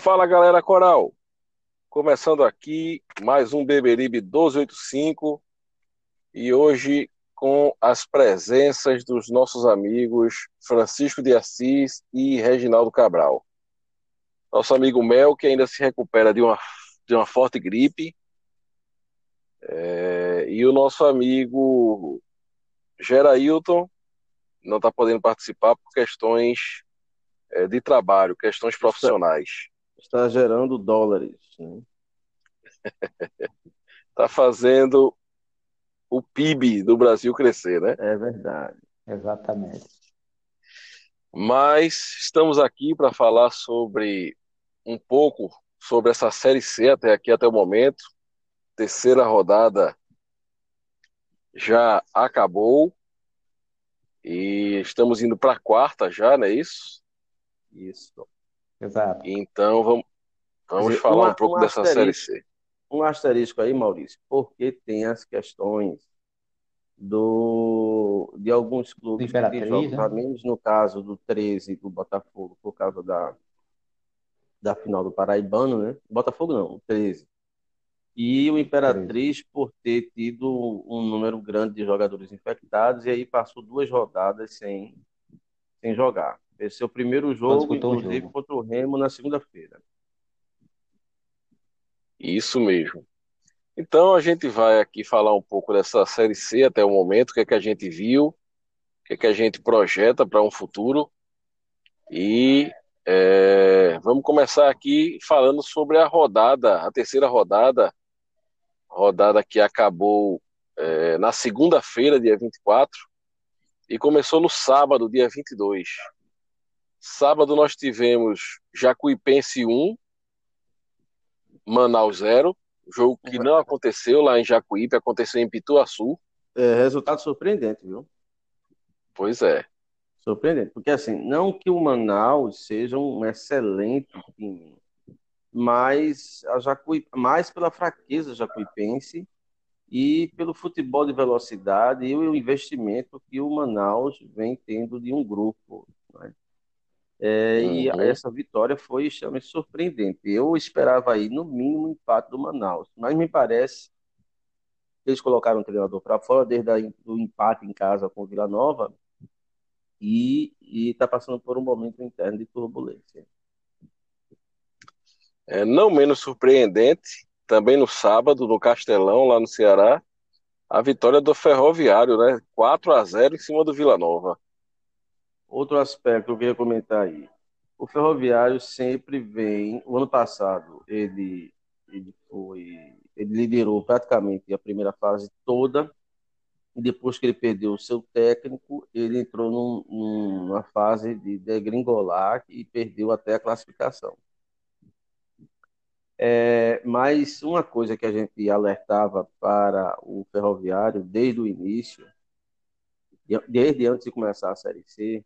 Fala galera coral, começando aqui mais um Beberibe 1285 e hoje com as presenças dos nossos amigos Francisco de Assis e Reginaldo Cabral. Nosso amigo Mel, que ainda se recupera de uma, de uma forte gripe, é, e o nosso amigo Gerailton não está podendo participar por questões é, de trabalho, questões profissionais. Está, gerando dólares. Está né? Tá fazendo o PIB do Brasil crescer, né? É verdade, exatamente. Mas estamos aqui para falar sobre um pouco sobre essa série C até aqui até o momento. Terceira rodada já acabou e estamos indo para a quarta já, não é isso? Isso. Exato. Então vamos, vamos dizer, falar um, um pouco um dessa série C. Um asterisco aí, Maurício, porque tem as questões do, de alguns clubes que têm jogos né? a menos, no caso do 13 do Botafogo, por causa da, da final do Paraibano, né? Botafogo não, o 13 e o Imperatriz por ter tido um número grande de jogadores infectados e aí passou duas rodadas sem, sem jogar. Esse é o primeiro jogo, inclusive, jogo. contra o Remo na segunda-feira. Isso mesmo. Então a gente vai aqui falar um pouco dessa Série C até o momento, o que é que a gente viu, o que é que a gente projeta para um futuro. E é, vamos começar aqui falando sobre a rodada, a terceira rodada rodada que acabou é, na segunda-feira, dia 24, e começou no sábado, dia 22. Sábado nós tivemos Jacuipense 1, Manaus 0, jogo que não aconteceu lá em Jacuípe, aconteceu em Pituaçu. É, resultado surpreendente, viu? Pois é. Surpreendente, porque assim, não que o Manaus seja um excelente time, mas a Jacuí, mais pela fraqueza jacuipense e pelo futebol de velocidade e o investimento que o Manaus vem tendo de um grupo. Né? É, uhum. E essa vitória foi extremamente surpreendente. Eu esperava aí, no mínimo, um empate do Manaus, mas me parece que eles colocaram o treinador para fora desde o empate em casa com o Vila Nova e está passando por um momento interno de turbulência. É, não menos surpreendente, também no sábado, no Castelão, lá no Ceará, a vitória do Ferroviário, né? 4 a 0 em cima do Vila Nova. Outro aspecto que eu queria comentar aí. O Ferroviário sempre vem. O ano passado, ele, ele foi. Ele liderou praticamente a primeira fase toda. Depois que ele perdeu o seu técnico, ele entrou num, numa fase de degringolar e perdeu até a classificação. É, mas uma coisa que a gente alertava para o ferroviário desde o início, desde antes de começar a Série C,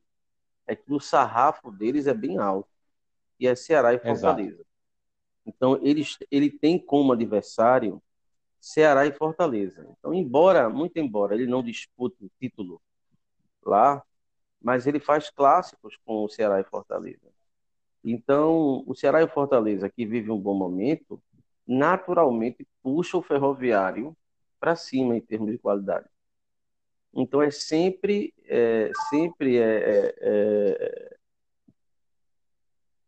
é que o sarrafo deles é bem alto, e é Ceará e Fortaleza. Exato. Então, ele, ele tem como adversário Ceará e Fortaleza. Então, embora, muito embora ele não dispute o título lá, mas ele faz clássicos com o Ceará e Fortaleza. Então, o Ceará e o Fortaleza, que vive um bom momento, naturalmente puxa o ferroviário para cima em termos de qualidade. Então, é sempre, é, sempre é, é, é,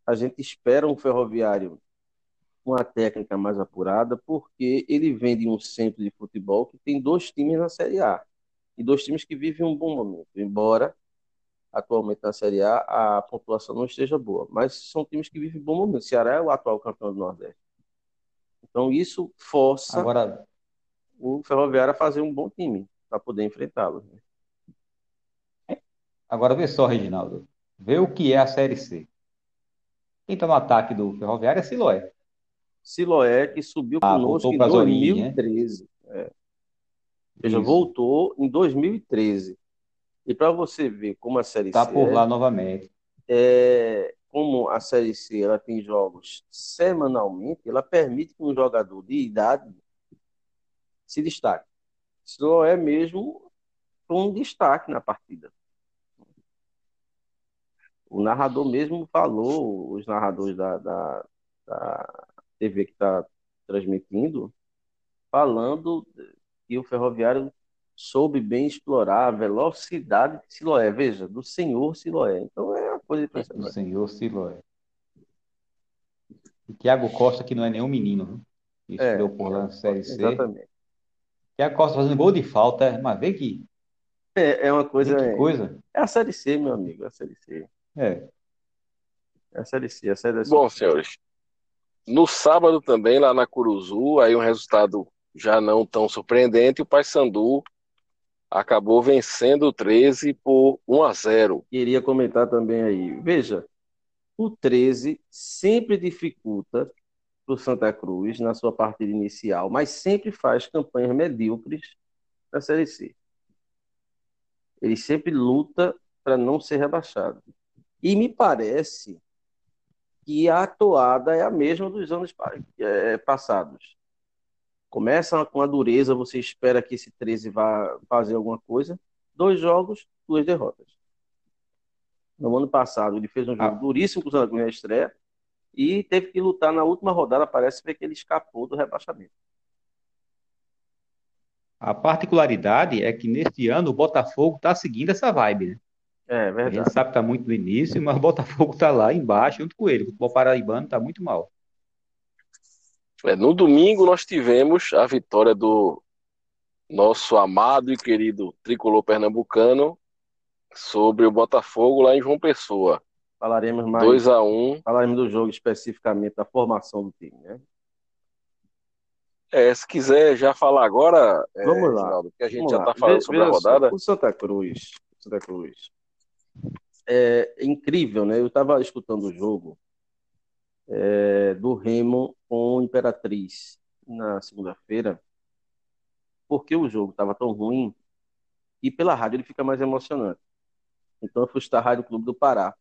a gente espera um ferroviário com a técnica mais apurada, porque ele vem de um centro de futebol que tem dois times na Série A e dois times que vivem um bom momento, embora atualmente na Série A, a pontuação não esteja boa. Mas são times que vivem bom momento. O Ceará é o atual campeão do Nordeste. Então isso força Agora... o Ferroviário a fazer um bom time para poder enfrentá-lo. Agora vê só, Reginaldo. Vê o que é a Série C. Quem está no ataque do Ferroviário é Siloé. Siloé, que subiu ah, conosco em 2013. Né? É. Veja, voltou em 2013. E para você ver como a Série tá C. Está por lá novamente. É, como a Série C ela tem jogos semanalmente, ela permite que um jogador de idade se destaque. Siloé mesmo um destaque na partida. O narrador mesmo falou, os narradores da, da, da TV que está transmitindo, falando que o ferroviário soube bem explorar a velocidade de Siloé. Veja, do senhor Siloé. Então é uma coisa impressionante. Do senhor Siloé. E Tiago Costa, que não é nenhum menino, né? estreou é, por lá na Série C. Exatamente. Tiago Costa fazendo gol de falta, mas vê que. É, é uma coisa. Que coisa. É a Série C, meu amigo, é a Série C. É. É a Série C, a Série C. Bom, senhores, no sábado também, lá na Curuzu, aí um resultado já não tão surpreendente, o Paysandu acabou vencendo o 13 por 1 a 0. Queria comentar também aí. Veja, o 13 sempre dificulta para o Santa Cruz na sua partida inicial, mas sempre faz campanhas medíocres na Série C. Ele sempre luta para não ser rebaixado. E me parece que a toada é a mesma dos anos é, passados. Começa com a dureza, você espera que esse 13 vá fazer alguma coisa. Dois jogos, duas derrotas. No ano passado, ele fez um jogo ah. duríssimo com o Santa Cruz na estreia e teve que lutar na última rodada. Parece que ele escapou do rebaixamento. A particularidade é que neste ano o Botafogo está seguindo essa vibe, né? É verdade. A gente sabe que está muito no início, mas o Botafogo está lá embaixo junto com ele. O futebol paraibano está muito mal. É, no domingo nós tivemos a vitória do nosso amado e querido tricolor pernambucano sobre o Botafogo lá em João Pessoa. Falaremos mais. 2 a 1 um. Falaremos do jogo especificamente, da formação do time, né? É, se quiser já falar agora, é, Vamos é, lá. Ginaldo, que a gente Vamos já está falando sobre a rodada. O Santa Cruz, Santa Cruz. É incrível, né? Eu estava escutando o jogo é, do Remo com Imperatriz na segunda-feira, porque o jogo estava tão ruim e pela rádio ele fica mais emocionante. Então eu fui estar Rádio Clube do Pará.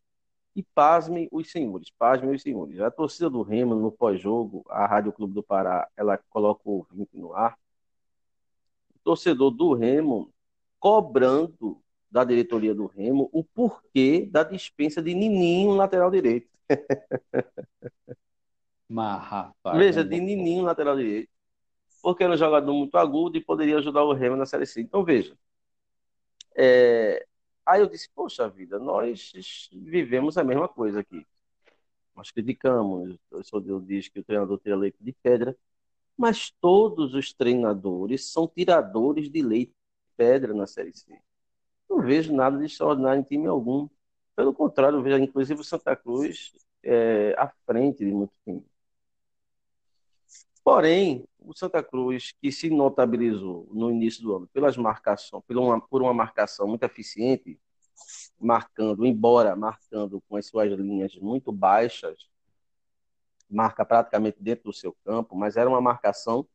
E pasme os senhores, pasme os senhores. A torcida do Remo, no pós-jogo, a Rádio Clube do Pará, ela coloca o ouvinte no ar. O torcedor do Remo cobrando da diretoria do Remo o porquê da dispensa de Nininho, lateral direito. Mas, rapaz, Veja, de Nininho, lateral direito. Porque era um jogador muito agudo e poderia ajudar o Remo na Série C. Então, veja. É... Aí eu disse, poxa vida, nós vivemos a mesma coisa aqui. Nós criticamos, o senhor diz que o treinador tira leite de pedra, mas todos os treinadores são tiradores de leite de pedra na Série C. Não vejo nada de extraordinário em time algum. Pelo contrário, eu vejo inclusive o Santa Cruz é, à frente de muito time. Porém, o Santa Cruz, que se notabilizou no início do ano pelas marcações, por uma, por uma marcação muito eficiente, marcando, embora marcando com as suas linhas muito baixas, marca praticamente dentro do seu campo, mas era uma marcação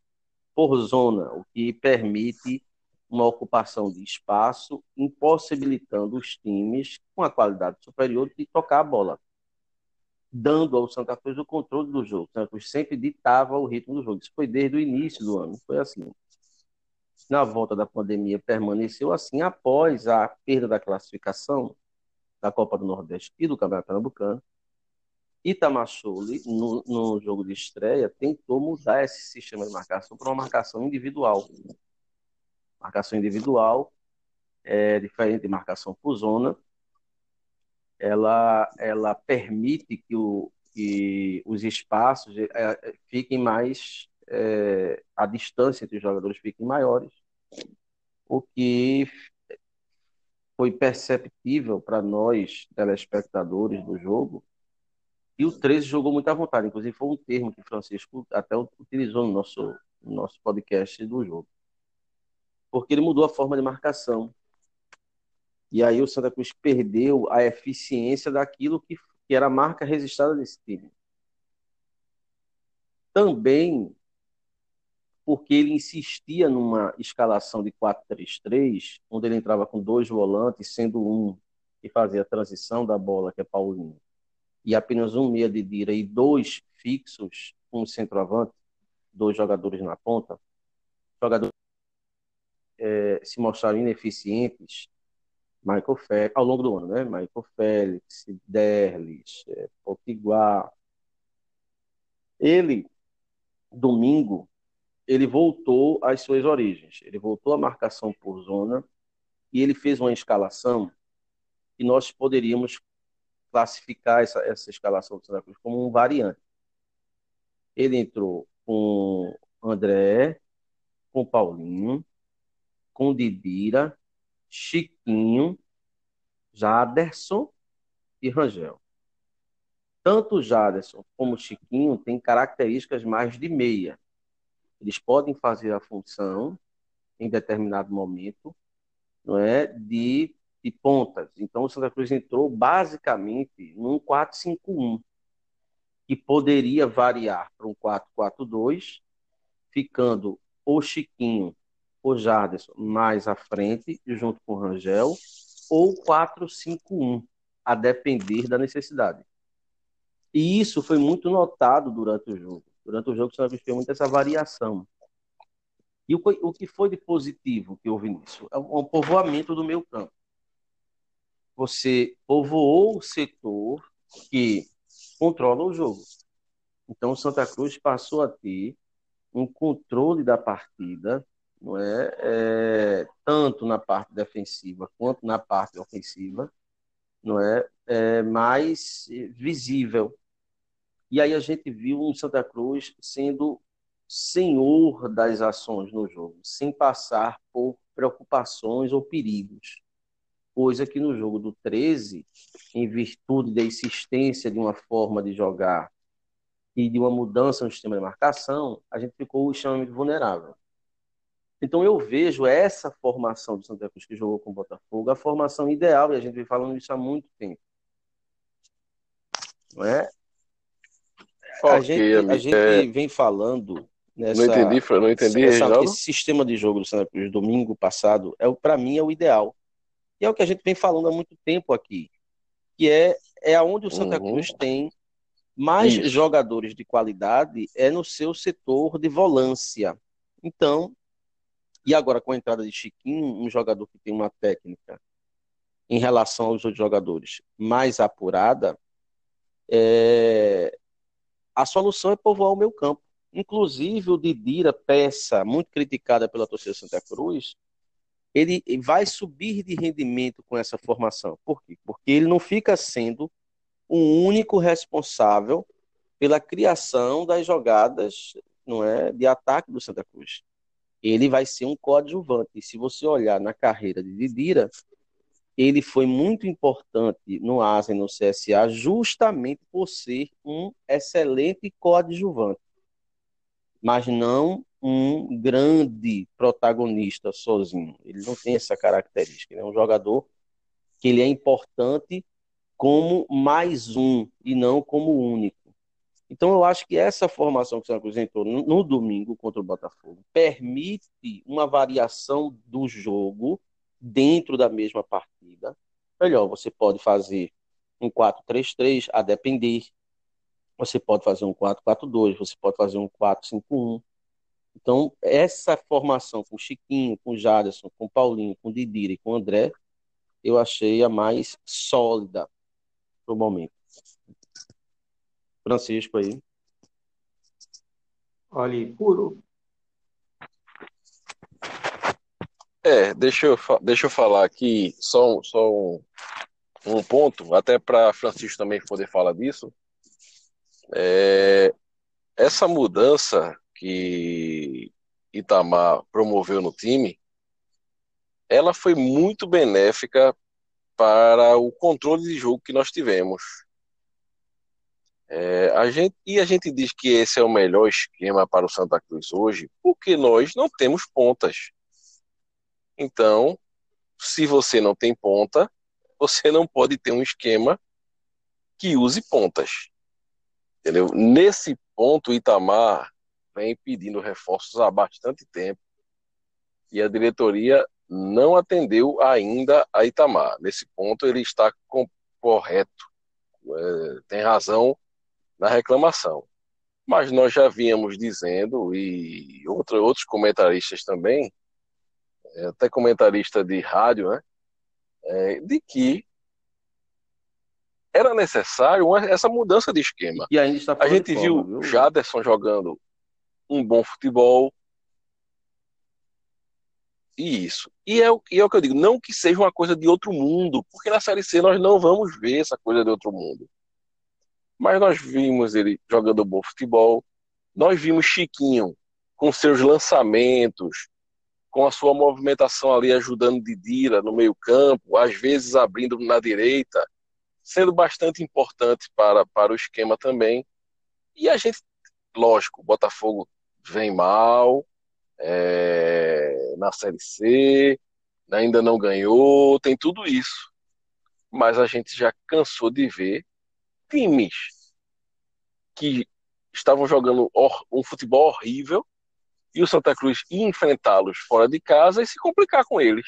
por zona, o que permite uma ocupação de espaço, impossibilitando os times com a qualidade superior de tocar a bola dando ao Santa Cruz o controle do jogo. O Santa Cruz sempre ditava o ritmo do jogo. Isso foi desde o início do ano, foi assim. Na volta da pandemia permaneceu assim após a perda da classificação da Copa do Nordeste e do Campeonato Pernambucano. Itamachule, no, no jogo de estreia, tentou mudar esse sistema de marcação para uma marcação individual. Marcação individual é diferente de marcação por zona, ela, ela permite que, o, que os espaços é, é, fiquem mais, é, a distância entre os jogadores fiquem maiores, o que foi perceptível para nós, telespectadores do jogo, e o 13 jogou muito à vontade. Inclusive, foi um termo que o Francisco até utilizou no nosso, no nosso podcast do jogo. Porque ele mudou a forma de marcação. E aí o Santa Cruz perdeu a eficiência daquilo que, que era a marca registrada desse time. Também porque ele insistia numa escalação de 4-3-3, onde ele entrava com dois volantes, sendo um que fazia a transição da bola, que é Paulinho, e apenas um meia de direita e dois fixos, um centroavante, dois jogadores na ponta, jogadores é, se mostraram ineficientes, Michael Félix, ao longo do ano, né? Michael Félix, Derlis, é, Potiguar. Ele, domingo, ele voltou às suas origens. Ele voltou à marcação por zona e ele fez uma escalação que nós poderíamos classificar essa, essa escalação do Santa Cruz como um variante. Ele entrou com André, com Paulinho, com Didira, Chiquinho, Jaderson e Rangel. Tanto Jaderson como Chiquinho têm características mais de meia. Eles podem fazer a função em determinado momento, não é, de, de pontas. Então o Santa Cruz entrou basicamente num 4-5-1, que poderia variar para um 4-4-2, ficando o Chiquinho, o Jarderson mais à frente, junto com o Rangel, ou 4-5-1, a depender da necessidade. E isso foi muito notado durante o jogo. Durante o jogo, você viu muito essa variação. E o, que foi de positivo que houve nisso? É o povoamento do meio campo. Você povoou o setor que controla o jogo. Então, o Santa Cruz passou a ter um controle da partida, é? é tanto na parte defensiva quanto na parte ofensiva, não é? é mais visível. E aí a gente viu um Santa Cruz sendo senhor das ações no jogo, sem passar por preocupações ou perigos. Coisa que no jogo do 13, em virtude da insistência de uma forma de jogar e de uma mudança no sistema de marcação, a gente ficou extremamente vulnerável. Então eu vejo essa formação do Santa Cruz que jogou com o Botafogo, a formação ideal, e a gente vem falando isso há muito tempo. Não é? Okay, a gente, a gente é... vem falando nessa, não entendi, não entendi, essa, esse sistema de jogo do Santa Cruz domingo passado é para mim é o ideal. E é o que a gente vem falando há muito tempo aqui, que é é aonde o Santa uhum. Cruz tem mais Isso. jogadores de qualidade é no seu setor de volância. Então, e agora com a entrada de Chiquinho, um jogador que tem uma técnica em relação aos outros jogadores mais apurada, é, a solução é povoar o meu campo. Inclusive o Didira, peça muito criticada pela torcida Santa Cruz, ele vai subir de rendimento com essa formação. Por quê? Porque ele não fica sendo o único responsável pela criação das jogadas não é, de ataque do Santa Cruz. Ele vai ser um coadjuvante. E se você olhar na carreira de Didira, ele foi muito importante no ASA e no CSA justamente por ser um excelente coadjuvante, mas não um grande protagonista sozinho. Ele não tem essa característica. Ele é um jogador que ele é importante como mais um e não como único. Então eu acho que essa formação que entrou no, no domingo contra o Botafogo permite uma variação do jogo dentro da mesma partida. Melhor, você pode fazer um 4-3-3 a depender. Você pode fazer um 4-4-2, você pode fazer um 4-5-1. Então, essa formação com Chiquinho, com Jaderson, com Paulinho, com Didira e com André, eu achei a mais sólida para o momento. Francisco aí. Olha, puro, É, deixa eu, deixa eu falar aqui só, só um, um ponto, até para Francisco também poder falar disso. É, essa mudança que Itamar promoveu no time, ela foi muito benéfica para o controle de jogo que nós tivemos. É, a gente, e a gente diz que esse é o melhor esquema para o Santa Cruz hoje, porque nós não temos pontas. Então, se você não tem ponta, você não pode ter um esquema que use pontas. Entendeu? Nesse ponto, Itamar vem pedindo reforços há bastante tempo e a diretoria não atendeu ainda a Itamar. Nesse ponto, ele está correto, é, tem razão na reclamação. Mas nós já vínhamos dizendo, e outro, outros comentaristas também, é, até comentarista de rádio, né, é, de que era necessário uma, essa mudança de esquema. E ainda está A gente viu viu? Jaderson jogando um bom futebol. E isso. E é, o, e é o que eu digo, não que seja uma coisa de outro mundo, porque na Série C nós não vamos ver essa coisa de outro mundo. Mas nós vimos ele jogando bom futebol, nós vimos Chiquinho com seus lançamentos, com a sua movimentação ali ajudando Didira no meio campo, às vezes abrindo na direita, sendo bastante importante para, para o esquema também. E a gente, lógico, o Botafogo vem mal é, na Série C, ainda não ganhou, tem tudo isso. Mas a gente já cansou de ver times que estavam jogando um futebol horrível e o Santa Cruz ia enfrentá-los fora de casa e se complicar com eles.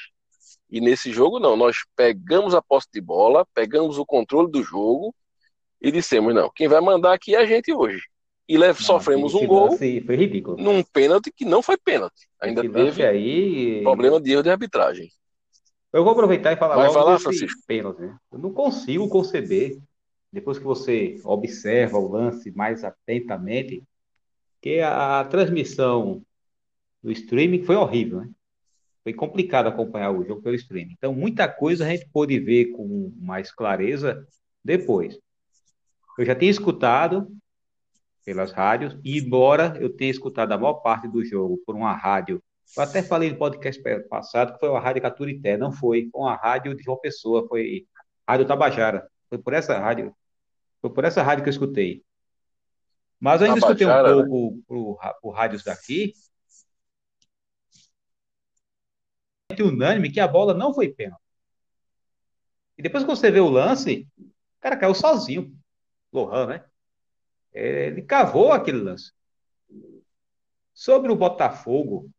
E nesse jogo, não. Nós pegamos a posse de bola, pegamos o controle do jogo e dissemos: não, quem vai mandar aqui é a gente hoje. E não, sofremos um gol foi ridículo. num pênalti que não foi pênalti. Ainda teve aí... problema de erro de arbitragem. Eu vou aproveitar e falar Vai logo falar, Francisco. pênalti. Né? Eu não consigo conceber, depois que você observa o lance mais atentamente, que a, a transmissão do streaming foi horrível, né? Foi complicado acompanhar o jogo pelo streaming. Então, muita coisa a gente pôde ver com mais clareza depois. Eu já tinha escutado pelas rádios, e embora eu tenha escutado a maior parte do jogo por uma rádio, eu até falei no podcast passado que foi uma rádio Caturité, não foi, foi uma rádio de João Pessoa, foi Rádio Tabajara. Foi por essa rádio, foi por essa rádio que eu escutei. Mas ainda escutei um né? pouco por, por rádios daqui, unânime que a bola não foi pênalti. E depois que você vê o lance, o cara caiu sozinho. Lohan, né? Ele cavou aquele lance. Sobre o Botafogo,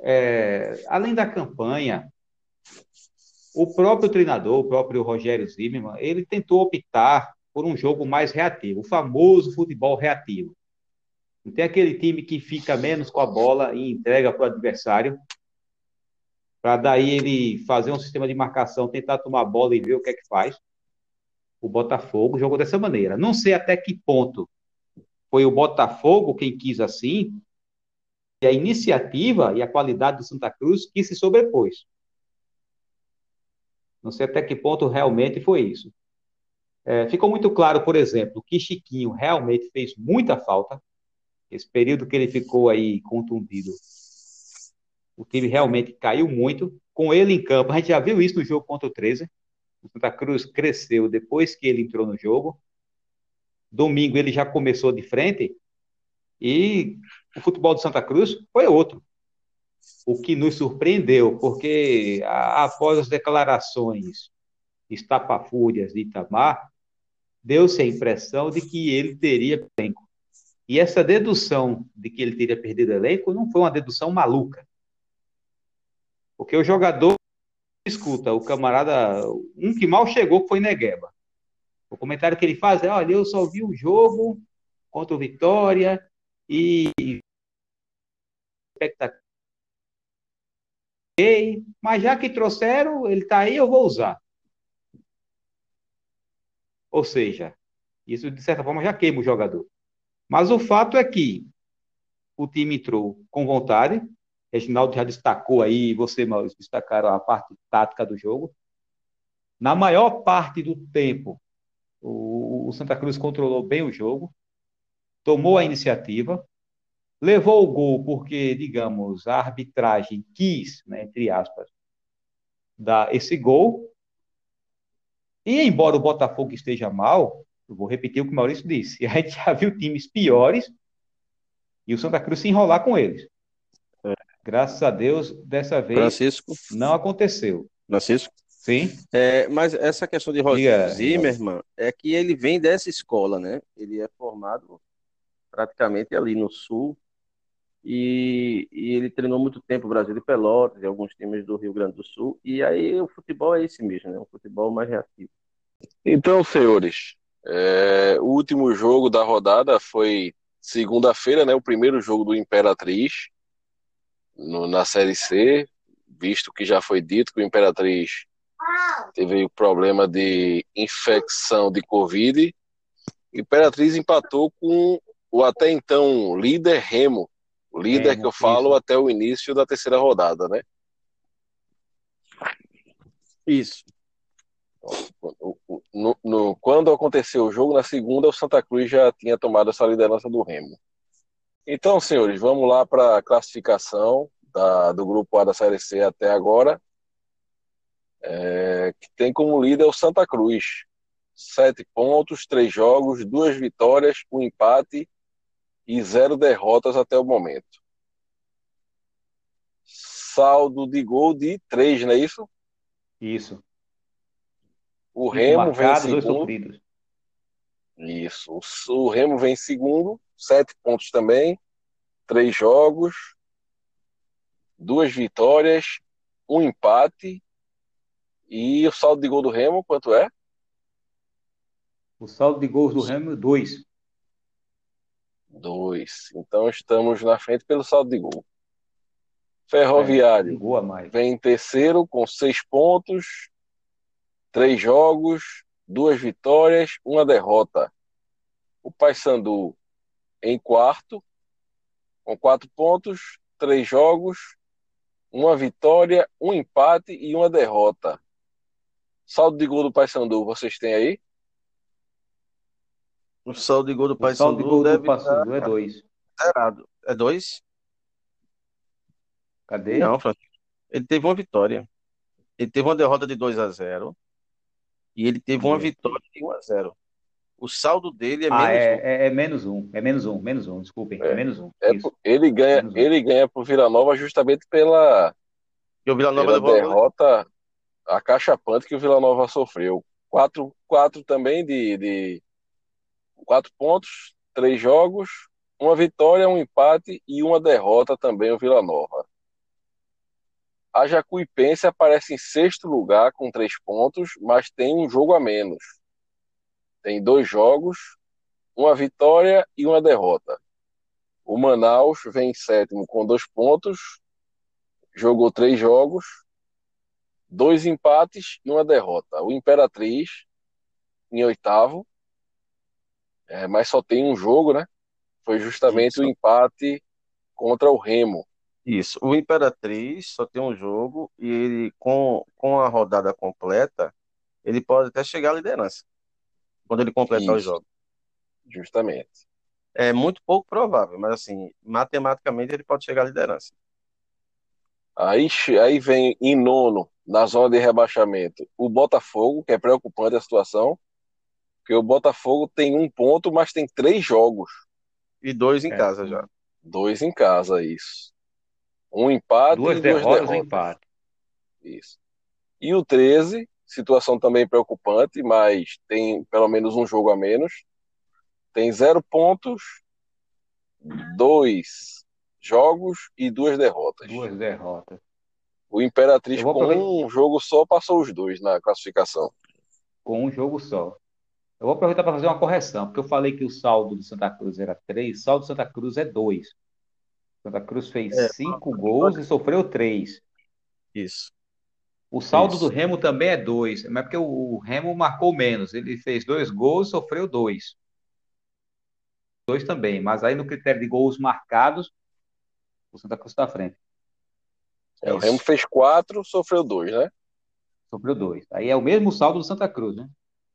é, além da campanha, o próprio treinador, o próprio Rogério Zimmermann, ele tentou optar por um jogo mais reativo, o famoso futebol reativo. Não tem aquele time que fica menos com a bola e entrega para o adversário, para daí ele fazer um sistema de marcação, tentar tomar a bola e ver o que é que faz. O Botafogo jogou dessa maneira. Não sei até que ponto foi o Botafogo quem quis assim, e a iniciativa e a qualidade do Santa Cruz que se sobrepôs. Não sei até que ponto realmente foi isso. É, ficou muito claro, por exemplo, que Chiquinho realmente fez muita falta. Esse período que ele ficou aí contundido, o time realmente caiu muito. Com ele em campo, a gente já viu isso no jogo contra o 13. O Santa Cruz cresceu depois que ele entrou no jogo. Domingo ele já começou de frente e o futebol do Santa Cruz foi outro. O que nos surpreendeu, porque após as declarações estapafúrias de Itamar, deu-se a impressão de que ele teria elenco. E essa dedução de que ele teria perdido elenco não foi uma dedução maluca. Porque o jogador escuta, o camarada, um que mal chegou foi Negueba. O comentário que ele faz é: olha, eu só vi o jogo contra o Vitória e mas já que trouxeram, ele está aí, eu vou usar. Ou seja, isso de certa forma já queima o jogador. Mas o fato é que o time entrou com vontade. Reginaldo já destacou aí, você, Maurício, destacaram a parte tática do jogo. Na maior parte do tempo, o, Santa Cruz controlou bem o jogo, tomou a iniciativa, levou o gol porque, digamos, a arbitragem quis, né, entre aspas, dar esse gol. E embora o Botafogo esteja mal, eu vou repetir o que o Maurício disse, a gente já viu times piores e o Santa Cruz se enrolar com eles. É. Graças a Deus, dessa vez Francisco, não aconteceu. Francisco, Sim. É, mas essa questão de Rogério Zimmermann é que ele vem dessa escola, né? Ele é formado praticamente ali no Sul e, e ele treinou muito tempo o Brasil de Pelotas e alguns times do Rio Grande do Sul. E aí o futebol é esse mesmo, né? Um futebol mais reativo. Então, senhores, é, o último jogo da rodada foi segunda-feira, né? O primeiro jogo do Imperatriz no, na Série C, visto que já foi dito que o Imperatriz teve problema de infecção de Covid. Imperatriz empatou com o até então líder Remo. O líder Remo, que eu falo isso. até o início da terceira rodada, né? Isso. No, no, quando aconteceu o jogo, na segunda, o Santa Cruz já tinha tomado essa liderança do Remo. Então, senhores, vamos lá para a classificação da, do grupo A da Série C até agora é, que tem como líder o Santa Cruz. Sete pontos, três jogos, duas vitórias, um empate e zero derrotas até o momento. Saldo de gol de três, não é isso? Isso. O Remo vem segundo. Isso. O Remo vem segundo, sete pontos também, três jogos, duas vitórias, um empate e o saldo de gol do Remo, quanto é? O saldo de gols do Remo, dois. Dois. Então estamos na frente pelo saldo de gol. Ferroviário é, vem em terceiro com seis pontos, três jogos, duas vitórias, uma derrota. O Paysandu em quarto, com quatro pontos, três jogos, uma vitória, um empate e uma derrota. Saldo de gol do Paysandu, vocês têm aí? O saldo de gol do Paysandu. saldo de gol do Paysandu é dois. Zerado. É dois? Cadê? Não, Francisco. Ele teve uma vitória. Ele teve uma derrota de 2 a 0 e ele teve uma vitória de 1 a 0 O saldo dele é ah, menos é, um. É, é, menos um. É menos um. Menos um, desculpem. É, é menos um. É, ele ganha, um. ele ganha pro Vila Nova justamente pela, e o Vila Nova pela derrota a caixa pante que o Vila Nova sofreu. Quatro, quatro também de, de quatro pontos, três jogos, uma vitória, um empate e uma derrota também o Vila Nova. A Jacuipense aparece em sexto lugar com três pontos, mas tem um jogo a menos. Tem dois jogos, uma vitória e uma derrota. O Manaus vem em sétimo com dois pontos, jogou três jogos, dois empates e uma derrota. O Imperatriz em oitavo, é, mas só tem um jogo, né? Foi justamente Isso. o empate contra o Remo. Isso. O Imperatriz só tem um jogo e ele, com, com a rodada completa, ele pode até chegar à liderança. Quando ele completar Isso. o jogo. Justamente. É muito pouco provável, mas assim, matematicamente ele pode chegar à liderança. Aí, aí vem em nono na zona de rebaixamento o Botafogo, que é preocupante a situação, porque o Botafogo tem um ponto, mas tem três jogos. E dois em é. casa já. Dois em casa, isso. Um empate duas e derrotas, duas derrotas. Um empate. Isso. E o 13, situação também preocupante, mas tem pelo menos um jogo a menos. Tem zero pontos, dois jogos e duas derrotas. Duas derrotas. O Imperatriz com um jogo só passou os dois na classificação. Com um jogo só. Eu vou aproveitar para fazer uma correção, porque eu falei que o saldo do Santa Cruz era 3, o saldo do Santa Cruz é 2. Santa Cruz fez 5 é, gols e sofreu 3. Isso. O saldo Isso. do Remo também é 2, mas é porque o Remo marcou menos. Ele fez dois gols e sofreu 2. Dois também, mas aí no critério de gols marcados, o Santa Cruz está à frente. É, o Remo fez quatro, sofreu dois, né? Sofreu dois. Aí é o mesmo saldo do Santa Cruz, né?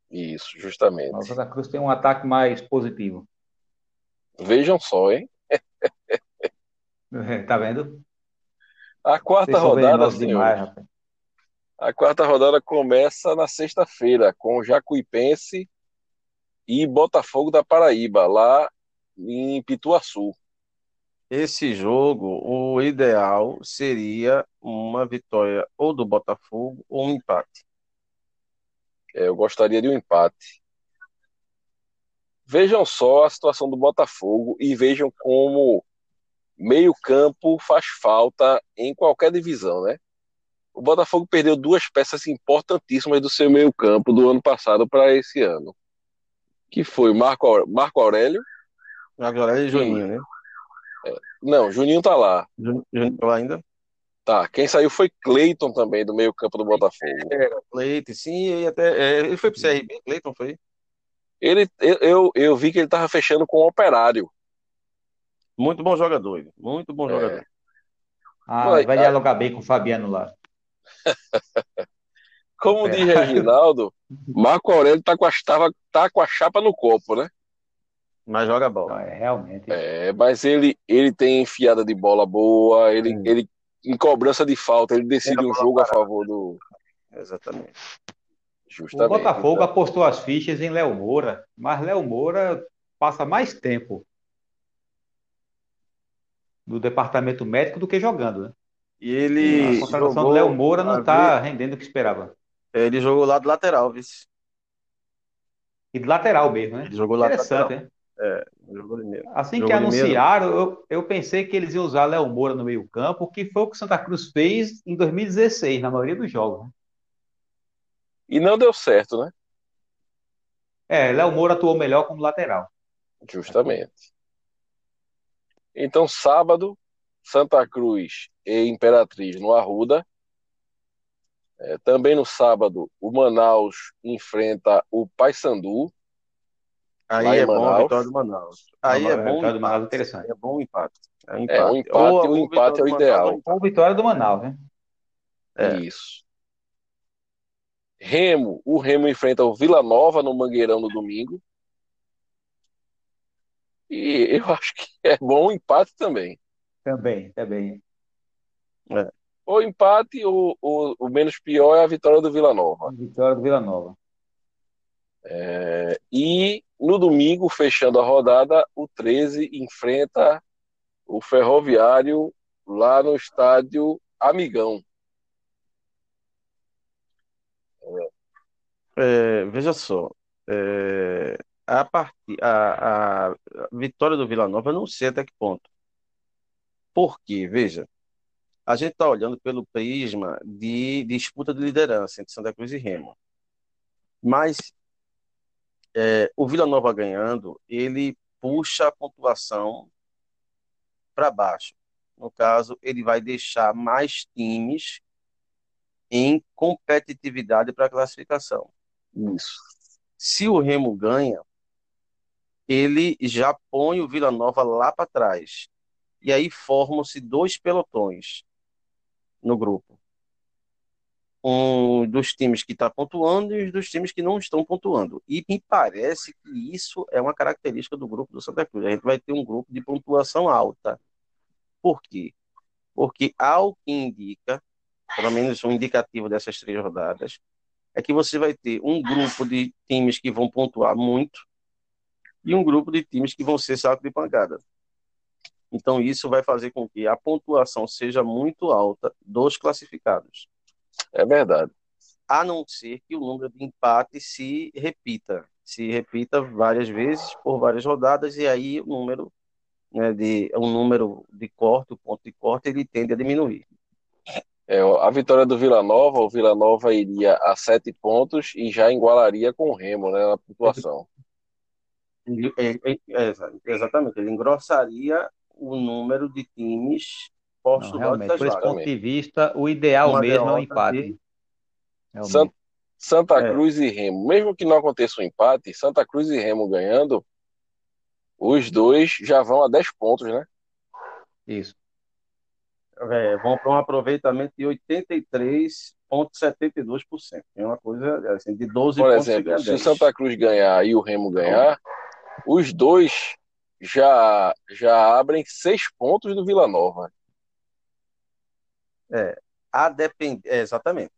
Isso, justamente. O Santa Cruz tem um ataque mais positivo. Vejam só, hein? É, tá vendo? A quarta rodada, demais, a quarta rodada começa na sexta-feira com o Jacuipense e Botafogo da Paraíba, lá em Pituaçu. Esse jogo, o ideal seria uma vitória ou do Botafogo ou um empate. É, eu gostaria de um empate. Vejam só a situação do Botafogo e vejam como meio-campo faz falta em qualquer divisão, né? O Botafogo perdeu duas peças importantíssimas do seu meio-campo do ano passado para esse ano. Que foi Marco, Marco Aurélio. Marco Aurélio e Juninho, né? É, não, Juninho tá lá. Juninho tá lá ainda? Tá, quem saiu foi Cleiton também, do meio-campo do Botafogo. É, Cleiton, sim, e até, é, ele foi pro CRB, Cleiton foi? Ele, eu, eu vi que ele tava fechando com o Operário. Muito bom jogador, muito bom é. jogador. Ah, vai, vai dialogar bem com o Fabiano lá. Como é. diz Reginaldo, Marco Aurélio tá com, a, tava, tá com a chapa no copo, né? Mas joga bola. É, realmente. É, mas ele, ele tem enfiada de bola boa, ele, hum. ele em cobrança de falta, ele decide um jogo parada. a favor do. Exatamente. Justamente. O Botafogo então... apostou as fichas em Léo Moura, mas Léo Moura passa mais tempo no departamento médico do que jogando, né? E ele. A contratação do Léo Moura não está rendendo o que esperava. Ele jogou lá do lateral, vice. E de lateral mesmo, né? Ele jogou lá Interessante, né? É. Assim que anunciaram, eu, eu pensei que eles iam usar Léo Moura no meio-campo, que foi o que Santa Cruz fez em 2016, na maioria dos jogos. Né? E não deu certo, né? É, Léo Moura atuou melhor como lateral. Justamente. Então, sábado, Santa Cruz e Imperatriz no Arruda. É, também no sábado, o Manaus enfrenta o Paysandu. Aí é bom a vitória do Manaus. Aí é bom vitória do Manaus interessante. É bom o empate. É, um empate. é o empate, ou, o empate é o ideal. Ou vitória do Manaus, né? É. Isso. Remo, o Remo enfrenta o Vila Nova no Mangueirão no domingo. E eu acho que é bom o empate também. Também, também. É. Ou empate, ou, ou o menos pior é a vitória do Vila Nova. Vitória do Vila Nova. É, e no domingo, fechando a rodada, o 13 enfrenta o Ferroviário lá no estádio Amigão. É, veja só, é, a, part... a, a vitória do Vila Nova, eu não sei até que ponto. Por quê? Veja, a gente está olhando pelo prisma de disputa de liderança entre Santa Cruz e Remo. Mas é, o Vila Nova ganhando, ele puxa a pontuação para baixo. No caso, ele vai deixar mais times em competitividade para a classificação. Isso. Se o Remo ganha, ele já põe o Vila Nova lá para trás. E aí formam-se dois pelotões no grupo. Um dos times que está pontuando e os dos times que não estão pontuando. E me parece que isso é uma característica do grupo do Santa Cruz. A gente vai ter um grupo de pontuação alta. Por quê? Porque, ao que indica, pelo menos um indicativo dessas três rodadas, é que você vai ter um grupo de times que vão pontuar muito e um grupo de times que vão ser saco de pancada. Então, isso vai fazer com que a pontuação seja muito alta dos classificados. É verdade. A não ser que o número de empates se repita. Se repita várias vezes, por várias rodadas, e aí o número, né, de, o número de corte, o ponto de corte, ele tende a diminuir. É, a vitória do Vila Nova, o Vila Nova iria a sete pontos e já igualaria com o Remo né, na pontuação. É, é, exatamente, ele engrossaria o número de times postos Não, realmente, por esse ponto de vista, o ideal Uma mesmo é o empate. Santa é. Cruz e Remo, mesmo que não aconteça um empate, Santa Cruz e Remo ganhando, os dois já vão a 10 pontos, né? Isso. É, vão para um aproveitamento de 83,72%. É uma coisa assim, de 12 Por exemplo, se o Santa Cruz ganhar e o Remo ganhar, os dois já, já abrem seis pontos do Vila Nova. É, a depend... É, exatamente.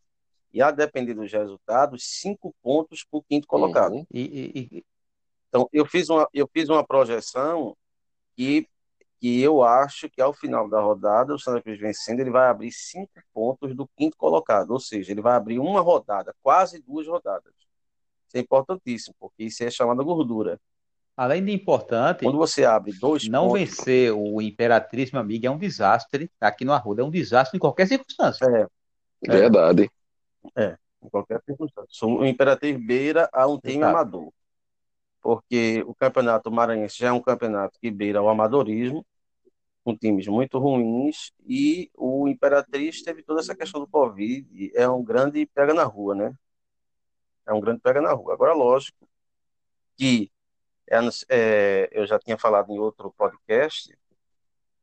E a depender dos resultados, cinco pontos para o quinto colocado. Uhum. E, e, Então, eu fiz uma, eu fiz uma projeção que, que eu acho que ao final da rodada, o Santa Cruz vencendo, ele vai abrir cinco pontos do quinto colocado. Ou seja, ele vai abrir uma rodada, quase duas rodadas. Isso é importantíssimo, porque isso é chamada gordura. Além de importante, quando você abre dois não pontos, vencer o Imperatriz, meu amigo, é um desastre. Aqui no Arruda é um desastre em qualquer circunstância. É, Verdade. é, em qualquer circunstância. O Imperatriz beira a um time Exato. amador. Porque o campeonato maranhense já é um campeonato que beira o amadorismo, com times muito ruins, e o Imperatriz teve toda essa questão do Covid, é um grande pega na rua, né? É um grande pega na rua. Agora, lógico que é, é, eu já tinha falado em outro podcast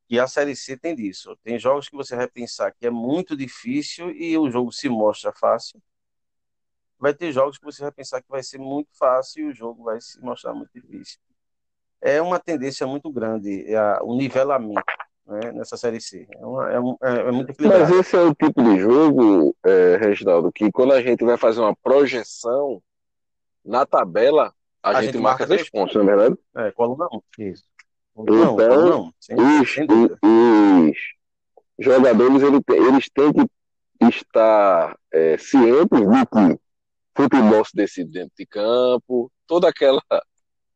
que a Série C tem disso. Tem jogos que você vai pensar que é muito difícil e o jogo se mostra fácil. Vai ter jogos que você vai pensar que vai ser muito fácil e o jogo vai se mostrar muito difícil. É uma tendência muito grande, é a, o nivelamento né, nessa Série C. É, uma, é, um- é- é muito Mas equilibrado. esse é o tipo de jogo, é, Reginaldo, que quando a gente vai fazer uma projeção na tabela, a, A gente, gente marca marca três pontos, não é verdade? É, coluna 1. Isso. Coluna 1, Então, coluna 1. Sem, Os, os jogadores ele eles têm que estar é, cientes de que futebol se decide dentro de campo, toda aquela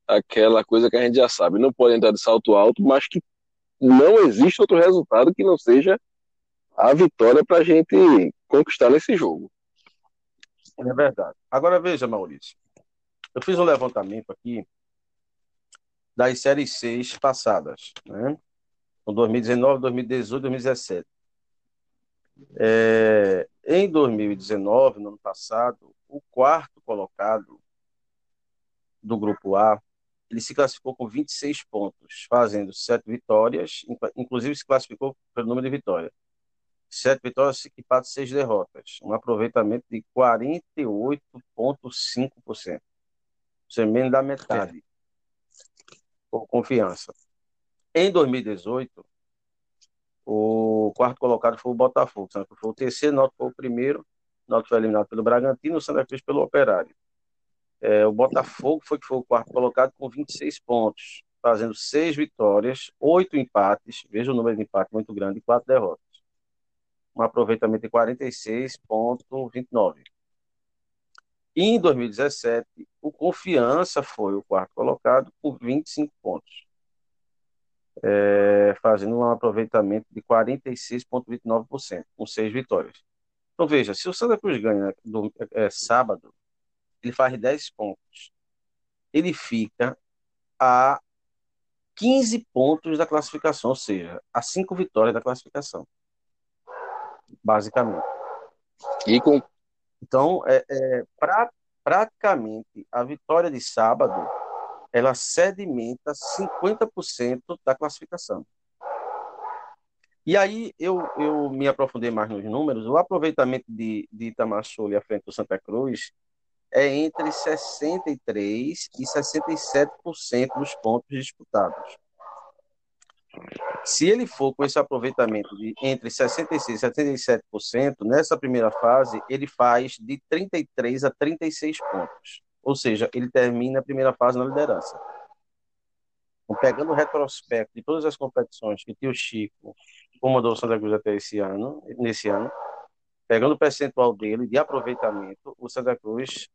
aquela coisa que a gente já sabe. Não pode entrar de salto alto, mas que não existe outro resultado que não seja a vitória para a gente conquistar nesse jogo. É verdade. Agora veja, Maurício. Eu fiz um levantamento aqui das séries 6 passadas, né? Com 2019, 2018, 2017. É, em 2019, no ano passado, o quarto colocado do grupo A, ele se classificou com 26 pontos, fazendo sete vitórias, inclu- inclusive se classificou pelo número de vitórias. Sete vitórias equipadas seis derrotas, um aproveitamento de 48,5%. Isso é menos da metade. Com confiança. Em 2018, o quarto colocado foi o Botafogo. O Santa Cruz foi o terceiro, o Náutico foi o primeiro. O Náutico foi eliminado pelo Bragantino, o Santa Cruz pelo Operário. É, o Botafogo foi que foi o quarto colocado com 26 pontos, fazendo seis vitórias, oito empates, veja o número de empates muito grande, e quatro derrotas. Um aproveitamento de 46,29. E em 2017, o Confiança foi o quarto colocado com 25 pontos, é, fazendo um aproveitamento de 46,29%, com seis vitórias. Então veja, se o Santa Cruz ganha do, é, sábado, ele faz 10 pontos. Ele fica a 15 pontos da classificação, ou seja, a 5 vitórias da classificação. Basicamente. E com Então, é, é, pra, praticamente, a vitória de sábado, ela sedimenta 50% da classificação. E aí, eu, eu me aprofundei mais nos números. O aproveitamento de, de Itamachule à frente do Santa Cruz é entre 63% e 67% dos pontos disputados. Se ele for com esse aproveitamento de entre 66% e 77%, nessa primeira fase, ele faz de 33 a 36 pontos. Ou seja, ele termina a primeira fase na liderança. Então, pegando o retrospecto de todas as competições que o Chico comandou o Santa Cruz até esse ano, nesse ano, pegando o percentual dele de aproveitamento, o Santa Cruz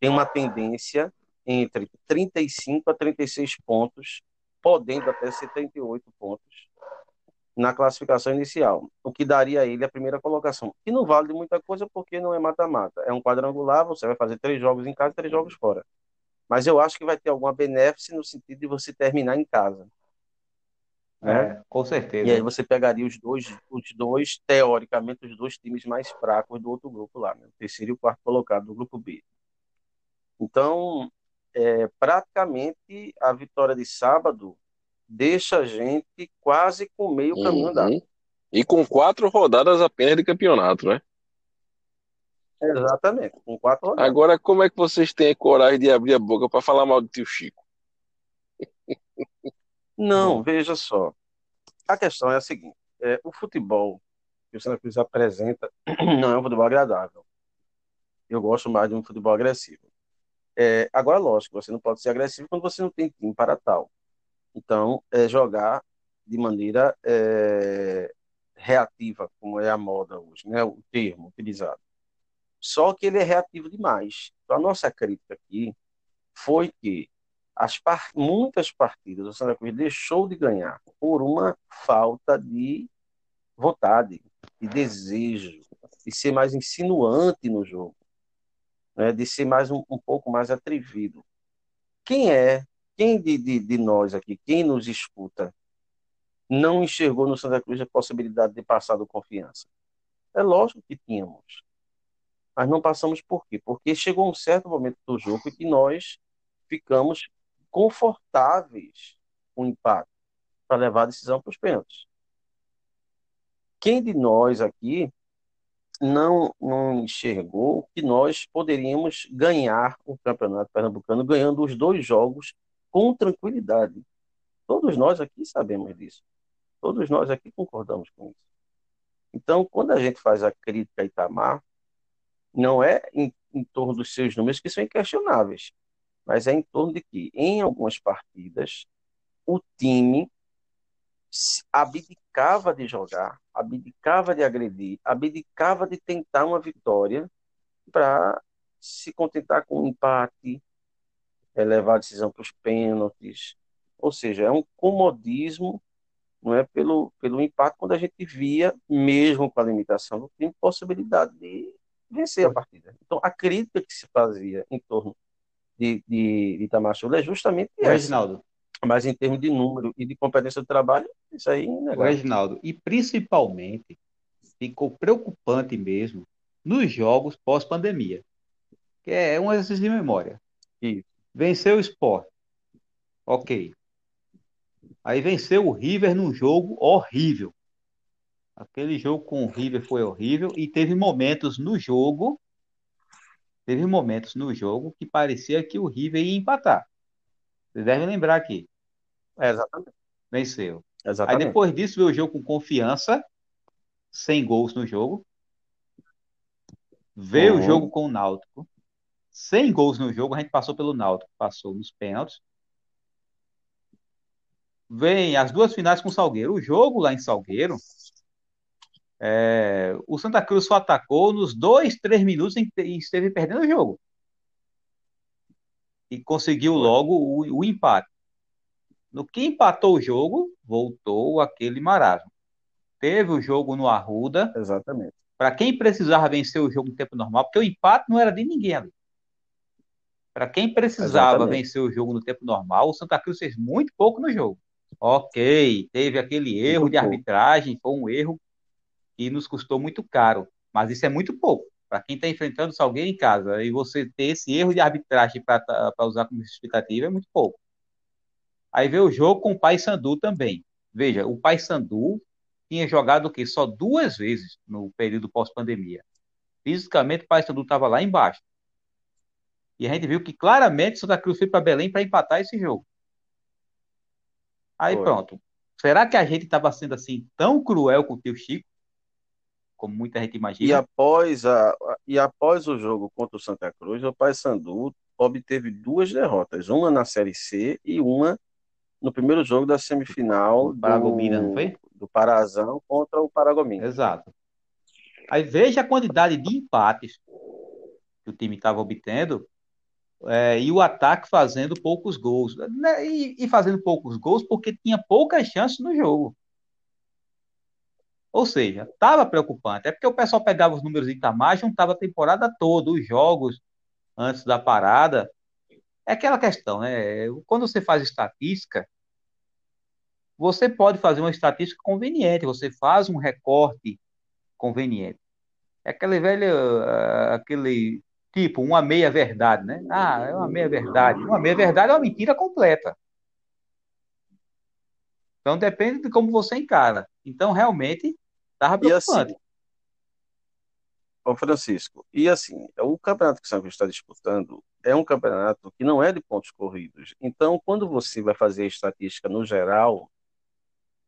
tem uma tendência entre 35 a 36 pontos, podendo até ser 38 pontos na classificação inicial, o que daria a ele a primeira colocação. E não vale de muita coisa porque não é mata-mata. É um quadrangular, você vai fazer três jogos em casa e três jogos fora. Mas eu acho que vai ter alguma benéfice no sentido de você terminar em casa. Né? É, com certeza. E aí você pegaria os dois, os dois, teoricamente, os dois times mais fracos do outro grupo lá, né? o terceiro e o quarto colocado do grupo B. Então, é, praticamente a vitória de sábado deixa a gente quase com meio caminho andado. Uhum. E com quatro rodadas apenas de campeonato, né? Exatamente, com quatro rodadas. Agora, como é que vocês têm coragem de abrir a boca para falar mal do tio Chico? Não, veja só. A questão é a seguinte: é, o futebol que o Santa Cruz apresenta não é um futebol agradável. Eu gosto mais de um futebol agressivo. É, agora, lógico, você não pode ser agressivo quando você não tem time para tal. Então, é jogar de maneira é, reativa, como é a moda hoje, né? O termo utilizado. Só que ele é reativo demais. Então, a nossa crítica aqui foi que as par muitas partidas o Santa Cruz deixou de ganhar por uma falta de vontade, de desejo, de ser mais insinuante no jogo, né? de ser mais um, um pouco mais atrevido. Quem é, quem de, de, de nós aqui, quem nos escuta, não enxergou no Santa Cruz a possibilidade de passar do confiança? É lógico que tínhamos. Mas não passamos por quê? Porque chegou um certo momento do jogo que nós ficamos confortáveis com o empate para levar a decisão para os pênaltis. Quem de nós aqui não, não enxergou que nós poderíamos ganhar o Campeonato Pernambucano ganhando os dois jogos com tranquilidade? Todos nós aqui sabemos disso. Todos nós aqui concordamos com isso. Então, quando a gente faz a crítica a Itamar, não é em, em torno dos seus números que são inquestionáveis, mas é em torno de que, em algumas partidas, o time abdicava de jogar, abdicava de agredir, abdicava de tentar uma vitória para se contentar com um empate, é, levar a decisão para os pênaltis. Ou seja, é um comodismo não é pelo, pelo empate quando a gente via, mesmo com a limitação do time, possibilidade de vencer a partida. Então, a crítica que se fazia em torno de, de, de Itamachula é justamente essa. Reginaldo. Mas em termos de número e de competência do trabalho, isso aí é Reginaldo, e principalmente ficou preocupante mesmo nos jogos pós-pandemia, que é um exercício de memória. Isso. Venceu o Sport. Ok. Aí venceu o River num jogo horrível. Aquele jogo com o River foi horrível e teve momentos no jogo, teve momentos no jogo que parecia que o River ia empatar. Vocês devem lembrar aqui. É, exatamente. Venceu. Exatamente. Aí depois disso veio o jogo com confiança, sem gols no jogo. Veio uhum. o jogo com o Náutico, sem gols no jogo, a gente passou pelo Náutico, passou nos pênaltis vem as duas finais com o Salgueiro. O jogo lá em Salgueiro, é, o Santa Cruz só atacou nos dois, três minutos em que esteve perdendo o jogo. E conseguiu logo o, o empate. No que empatou o jogo, voltou aquele marasmo. Teve o jogo no Arruda. Exatamente. Para quem precisava vencer o jogo no tempo normal, porque o empate não era de ninguém ali. Para quem precisava Exatamente. vencer o jogo no tempo normal, o Santa Cruz fez muito pouco no jogo. Ok, teve aquele erro muito de arbitragem, foi um erro que nos custou muito caro, mas isso é muito pouco. Para quem está enfrentando alguém em casa e você ter esse erro de arbitragem para usar como justificativa é muito pouco. Aí veio o jogo com o Paysandu também. Veja, o Paysandu tinha jogado o quê? Só duas vezes no período pós-pandemia. Fisicamente, o Paysandu estava lá embaixo. E a gente viu que claramente Santa Cruz foi para Belém para empatar esse jogo. Aí Foi. pronto. Será que a gente estava sendo assim tão cruel com o tio Chico? Como muita gente imagina. E após, a, e após o jogo contra o Santa Cruz, o Paysandu obteve duas derrotas, uma na Série C e uma no primeiro jogo da semifinal do, Paragomina, não foi? do Parazão contra o Paragomina. Exato. Aí veja a quantidade de empates que o time estava obtendo é, e o ataque fazendo poucos gols. Né? E, e, fazendo poucos gols porque tinha poucas chances no jogo. Ou seja, estava preocupante. É porque o pessoal pegava os números de Itamar, juntava a temporada toda, os jogos antes da parada. É aquela questão, né? Quando você faz estatística, você pode fazer uma estatística conveniente, você faz um recorte conveniente. É aquele velho, aquele tipo uma meia-verdade, né? Ah, é uma meia-verdade. Uma meia-verdade é uma mentira completa. Então depende de como você encara. Então, realmente, estava preocupante. E assim, Ô Francisco, e assim, o campeonato que o São Paulo está disputando é um campeonato que não é de pontos corridos. Então, quando você vai fazer a estatística no geral,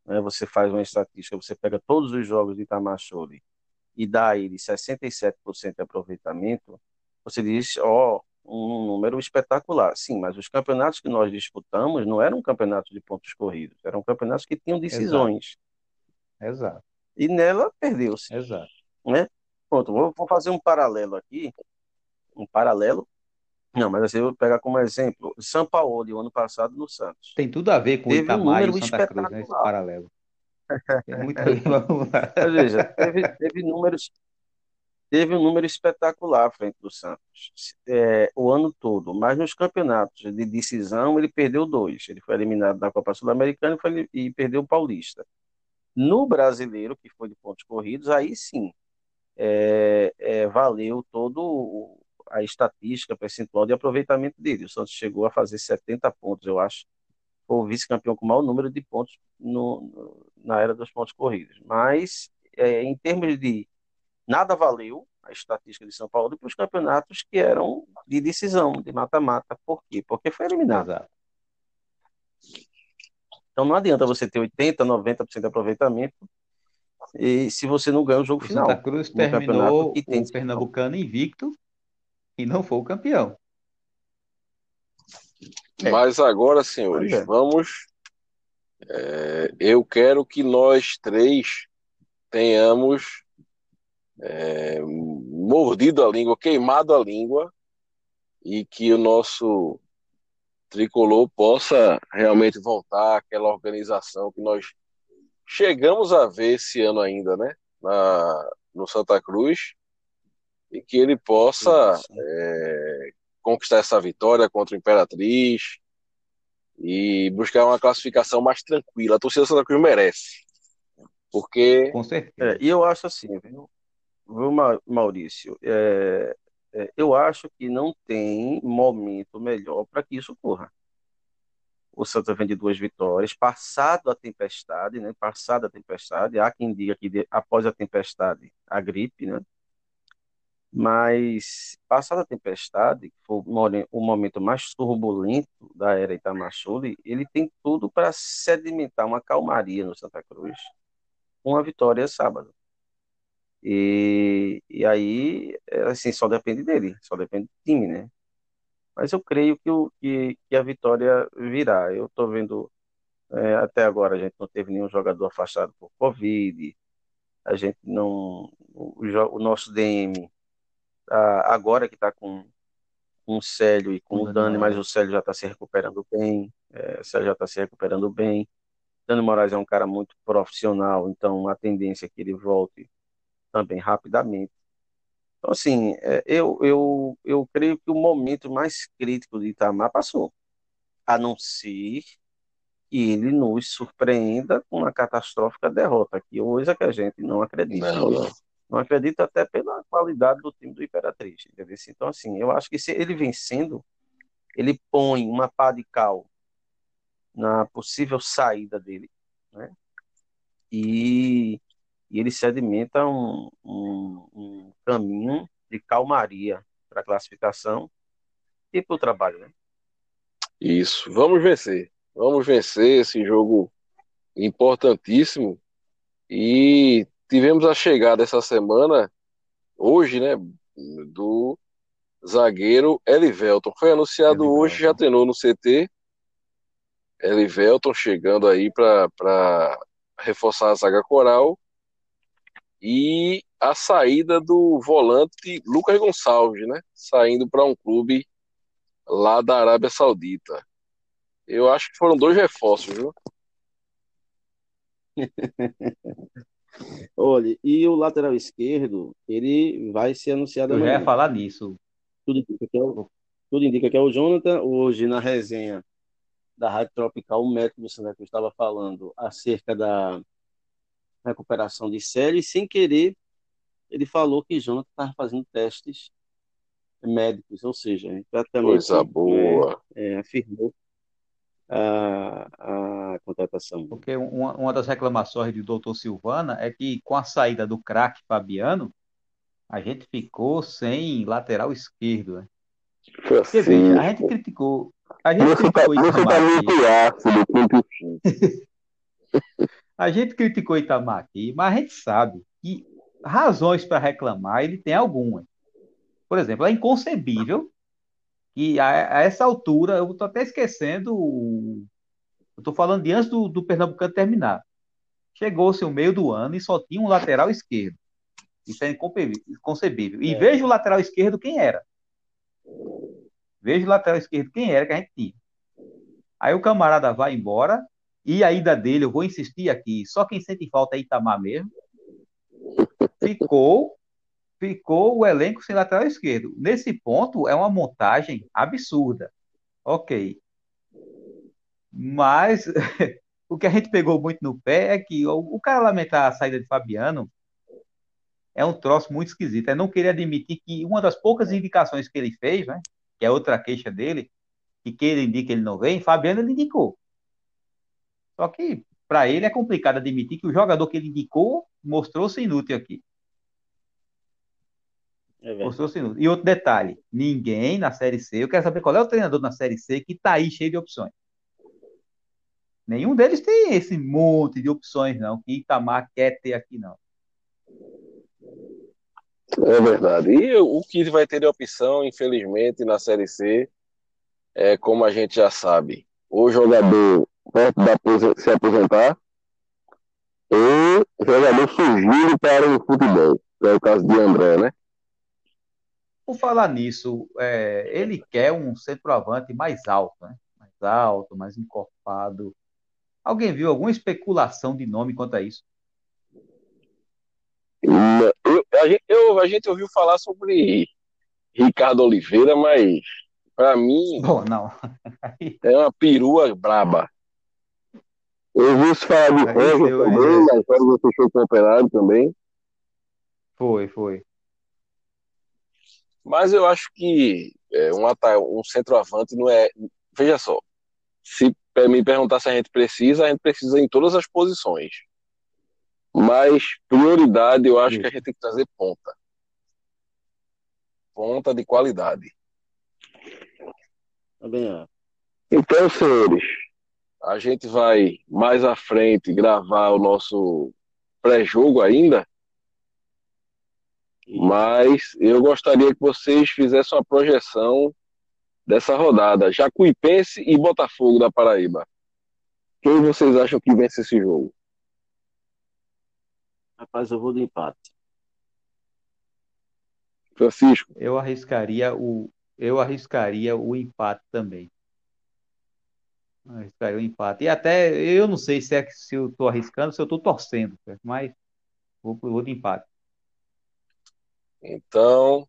né, você faz uma estatística, você pega todos os jogos de Itamachore e dá ele 67% de aproveitamento, você diz, ó, um número espetacular. Sim, mas os campeonatos que nós disputamos não eram campeonatos de pontos corridos, eram campeonatos que tinham decisões. Exato. Exato. E nela perdeu-se. Exato. Né? pronto, vou, vou fazer um paralelo aqui. Um paralelo. Não, mas assim, eu vou pegar como exemplo São Paulo, o ano passado, no Santos. Tem tudo a ver com Teve um Itamar e número o Santa Cruz, né? Esse paralelo. Tem muito a ver, vamos lá. Ou seja, teve, teve números, teve um número espetacular à frente do Santos, é, o ano todo, mas nos campeonatos de decisão ele perdeu dois. Ele foi eliminado da Copa Sul-Americana e, e perdeu o Paulista. No brasileiro, que foi de pontos corridos, aí sim, é, é, valeu todo a estatística percentual de aproveitamento dele. O Santos chegou a fazer 70 pontos, eu acho. Foi o vice-campeão com o maior número de pontos no- no- na era dos pontos corridos. Mas, é, em termos de nada valeu a estatística de São Paulo para os campeonatos que eram de decisão, de mata-mata. Por quê? Porque foi eliminado. Exato. Então não adianta você ter 80, 90% de aproveitamento e se você não ganha o jogo O final. Santa Cruz terminou que tem o Pernambucano invicto e não foi o campeão. É. Mas agora, senhores, é. vamos. é, eu quero que nós três tenhamos é, mordido a língua, queimado a língua, e que o nosso tricolor possa realmente voltar àquela organização que nós chegamos a ver esse ano ainda, né? Na, no Santa Cruz, e que ele possa é, conquistar essa vitória contra o Imperatriz e buscar uma classificação mais tranquila. A torcida do Santa Cruz merece. Porque Com certeza. É, e eu acho assim, viu, viu, Ma- Maurício? É, eu acho que não tem momento melhor para que isso ocorra. O Santa vem de duas vitórias, passado a tempestade, né? Passada a tempestade, há quem diga que de- após a tempestade, a gripe, né? Mas passada a tempestade, que foi o momento mais turbulento da era Itamachule, ele tem tudo para sedimentar uma calmaria no Santa Cruz, com a vitória sábado. E, e aí, é, assim, só depende dele, só depende do time, né? Mas eu creio que, o, que, que a vitória virá. Eu estou vendo, é, até agora, a gente não teve nenhum jogador afastado por Covid, a gente não. O, o nosso DM, agora que está com, com o Célio e com o Dani mas o Célio já está se recuperando bem, é, o Célio já está se recuperando bem. Dani Moraes é um cara muito profissional, então a tendência é que ele volte também rapidamente. Então, assim, é, eu, eu, eu creio que o momento mais crítico de Itamar passou, a não ser que ele nos surpreenda com uma catastrófica derrota, que coisa que a gente não acredita. Não, não. Não acredito até pela qualidade do time do Imperatriz, entendeu? Então, assim, eu acho que se ele vencendo, ele põe uma pá de cal na possível saída dele, né? E, e ele sedimenta um, um, um caminho de calmaria para a classificação e para o trabalho, né? Isso. Vamos vencer. Vamos vencer esse jogo importantíssimo. E tivemos a chegada essa semana, hoje, né, do zagueiro Elivelton. Foi anunciado Elivelton. hoje, já treinou no CT. Elivelton chegando aí para reforçar a zaga coral. E a saída do volante Lucas Gonçalves, né? Saindo para um clube lá da Arábia Saudita. Eu acho que foram dois reforços, viu? Olha, e o lateral esquerdo, ele vai ser anunciado Eu já ia amanhã. falar nisso. Tudo indica que é o, tudo indica que é o Jonathan. Hoje, na resenha da Rádio Tropical, o médico do Santa Cruz estava falando acerca da recuperação de Célio e, sem querer, ele falou que Jonathan estava fazendo testes médicos, ou seja, ele praticamente Coisa boa. é, afirmou a, a contratação. Porque uma, uma das reclamações do doutor Silvana é que com a saída do craque Fabiano, a gente ficou sem lateral esquerdo. Né? Foi Porque, assim. veja, a gente criticou. A gente criticou Itamar aqui. A gente criticou Itamar aqui, mas a gente sabe que razões para reclamar ele tem algumas. Por exemplo, é inconcebível que a, a essa altura, eu estou até esquecendo, o- eu estou falando de antes do, do Pernambucano terminar. Chegou-se o meio do ano e só tinha um lateral esquerdo. Isso é inconcebível. E é. veja o lateral esquerdo quem era. Veja o lateral esquerdo quem era que a gente tinha. Aí o camarada vai embora, e a ida dele, eu vou insistir aqui, só quem sente falta é Itamar mesmo. Ficou, ficou o elenco sem lateral esquerdo. Nesse ponto, é uma montagem absurda. Ok. Mas o que a gente pegou muito no pé é que o, o cara lamentar a saída de Fabiano é um troço muito esquisito. É não querer admitir que uma das poucas indicações que ele fez, né, que é outra queixa dele, que que ele indica ele não vem, Fabiano ele indicou. Só que para ele é complicado admitir que o jogador que ele indicou mostrou-se inútil aqui. É mostrou-se inútil. E outro detalhe: ninguém na Série C, eu quero saber qual é o treinador na Série C que está aí cheio de opções. Nenhum deles tem esse monte de opções, não, que Itamar quer ter aqui, não. É verdade. E o que vai ter de opção, infelizmente, na Série C, é como a gente já sabe, o jogador perto da se aposentar ou jogador surgindo para o futebol, que é o caso de André, né? Por falar nisso, é, ele quer um centroavante mais alto, né? Mais alto, mais encorpado. Alguém viu alguma especulação de nome quanto a isso? Eu, a, gente, eu, a gente ouviu falar sobre Ricardo Oliveira, mas para mim Bom, não. é uma perua braba. Eu ouvi falar de Roger também, mas Roger fechou com o Operário também. Foi, foi. Mas eu acho que é, um, um centroavante não é. Veja só, se me perguntar se a gente precisa, a gente precisa em todas as posições. Mas prioridade, eu acho Sim. que a gente tem que trazer ponta. Ponta de qualidade. Também é. Então, senhores, a gente vai mais à frente gravar o nosso pré-jogo ainda. Mas eu gostaria que vocês fizessem uma projeção dessa rodada. Jacuipense e Botafogo da Paraíba. Quem vocês acham que vence esse jogo? Rapaz, eu vou de empate. Francisco. Eu arriscaria o eu arriscaria o empate também. Arriscaria o empate. E até eu não sei se é se eu estou arriscando, se eu estou torcendo, mas vou, vou de empate. Então,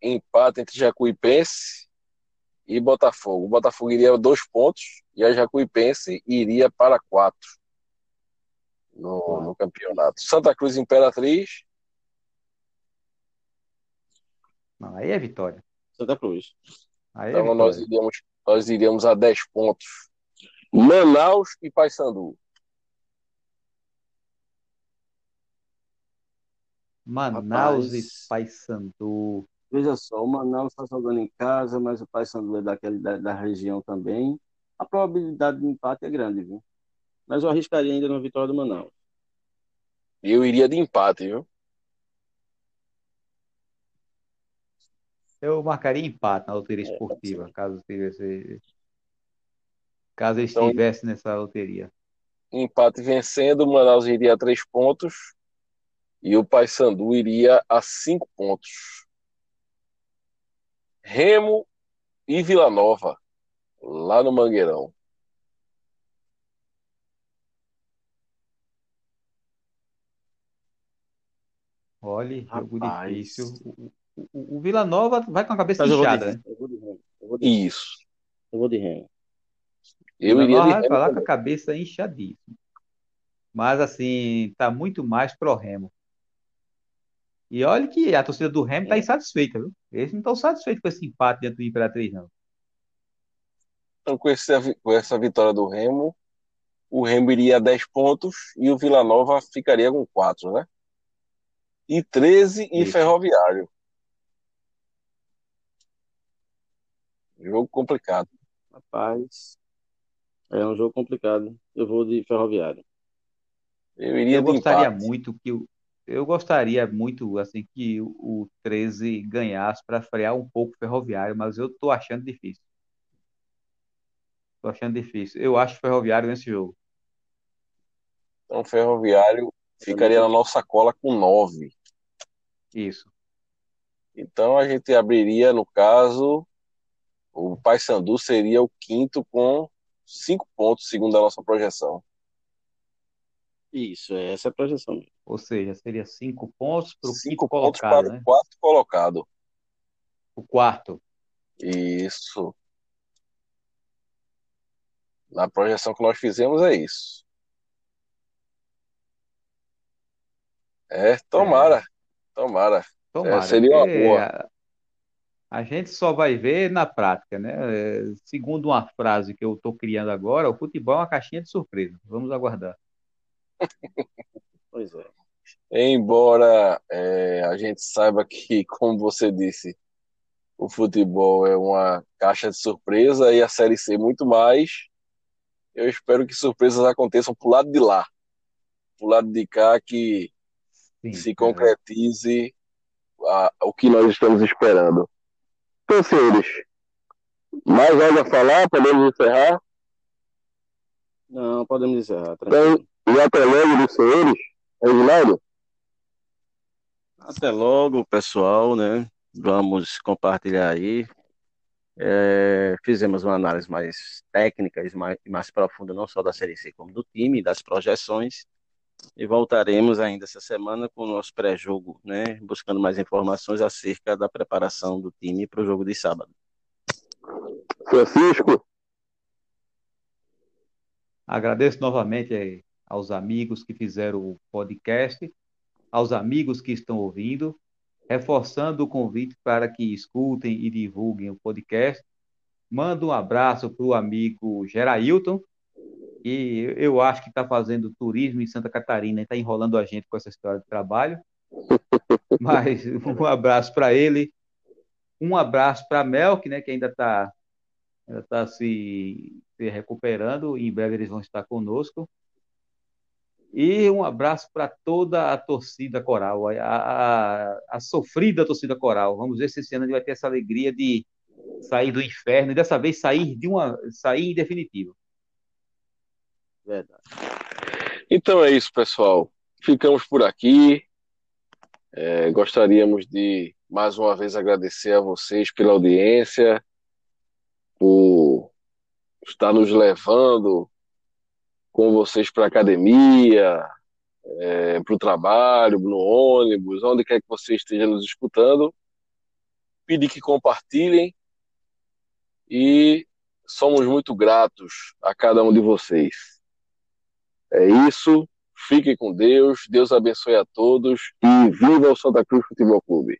empate entre Jacuipense e Botafogo. O Botafogo iria dois pontos e a Jacuipense iria para quatro no, no campeonato. Santa Cruz Imperatriz. Não, aí é vitória. Santa Cruz. Aí é então é nós iríamos, nós iríamos a 10 pontos. Manaus e Paysandu. Manaus Rapaz, e Paysandu. Veja só, o Manaus está jogando em casa, mas o Paysandu é daquele, da, da região também. A probabilidade de empate é grande, viu? Mas eu arriscaria ainda na vitória do Manaus. Eu iria de empate, viu? Eu marcaria empate na loteria é, esportiva, caso tivesse. Caso ele então, estivesse nessa loteria. Empate vencendo, o Manaus iria a três pontos e o Paysandu iria a cinco pontos. Remo e Vila Nova, lá no Mangueirão. Olha, jogo Rapaz. difícil. O, o, o, Vila Nova vai com a cabeça Mas inchada, né? Isso. Eu vou de Remo. Eu iria Remo. falar com a cabeça inchadíssima. Mas, assim, tá muito mais pro Remo. E olha que a torcida do Remo tá é. insatisfeita, viu? Eles não estão satisfeitos com esse empate dentro do Imperatriz, não. Então, com, esse, com essa vitória do Remo, o Remo iria a 10 pontos e o Vila Nova ficaria com 4, né? e 13 em Ferroviário. Jogo complicado. Rapaz, é um jogo complicado. Eu vou de Ferroviário. Eu iria eu gostaria empate. muito que o eu gostaria muito assim que o 13 ganhasse para frear um pouco o Ferroviário, mas eu tô achando difícil. Tô achando difícil. Eu acho Ferroviário nesse jogo. Então, Ferroviário ficaria na nossa cola com 9. Isso. Então a gente abriria, no caso, o Paysandu seria o quinto com cinco pontos, segundo a nossa projeção. Isso, é essa é a projeção. Ou seja, seria cinco pontos para o Cinco quinto pontos colocado, para né? o quarto colocado. O quarto. Isso. Na projeção que nós fizemos é isso. É, tomara. Tomara. Tomara. É, seria uma boa. A, gente só vai ver na prática, né? É, Segundo uma frase que eu estou criando agora, o futebol é uma caixinha de surpresa. Vamos aguardar. Pois é. Embora é, a gente saiba que, como você disse, o futebol é uma caixa de surpresa e a Série C muito mais, eu espero que surpresas aconteçam pro lado de lá. Pro lado de cá que Sim, se é. concretize a- o que nós estamos esperando. Então, senhores, mais algo a falar? Podemos encerrar? Não, podemos encerrar. tranquilo. Então, e até logo dos senhores, Reginaldo? Até logo, pessoal, né? Vamos compartilhar aí. É, fizemos uma análise mais técnica e mais, mais profunda, não só da Série C, como do time, das projeções. E voltaremos ainda essa semana com o nosso pré-jogo, né? Buscando mais informações acerca da preparação do time para o jogo de sábado. Francisco? Agradeço novamente aos amigos que fizeram o podcast, aos amigos que estão ouvindo, reforçando o convite para que escutem e divulguem o podcast. Mando um abraço para o amigo Gerailton, que eu acho que está fazendo turismo em Santa Catarina e está enrolando a gente com essa história de trabalho. Mas um abraço para ele. Um abraço para a Melk, né, que ainda está ainda tá se, se recuperando. Em breve eles vão estar conosco. E um abraço para toda a torcida coral, a, a, a sofrida torcida coral. Vamos ver se esse ano a gente vai ter essa alegria de sair do inferno e dessa vez sair de uma sair em definitivo. Verdade. Então é isso, pessoal. Ficamos por aqui. É, gostaríamos de mais uma vez agradecer a vocês pela audiência, por estar nos levando com vocês para a academia, é, para o trabalho, no ônibus, onde quer que você esteja nos escutando. Pedir que compartilhem e somos muito gratos a cada um de vocês. É isso. Fiquem com Deus. Deus abençoe a todos e viva o Santa Cruz Futebol Clube.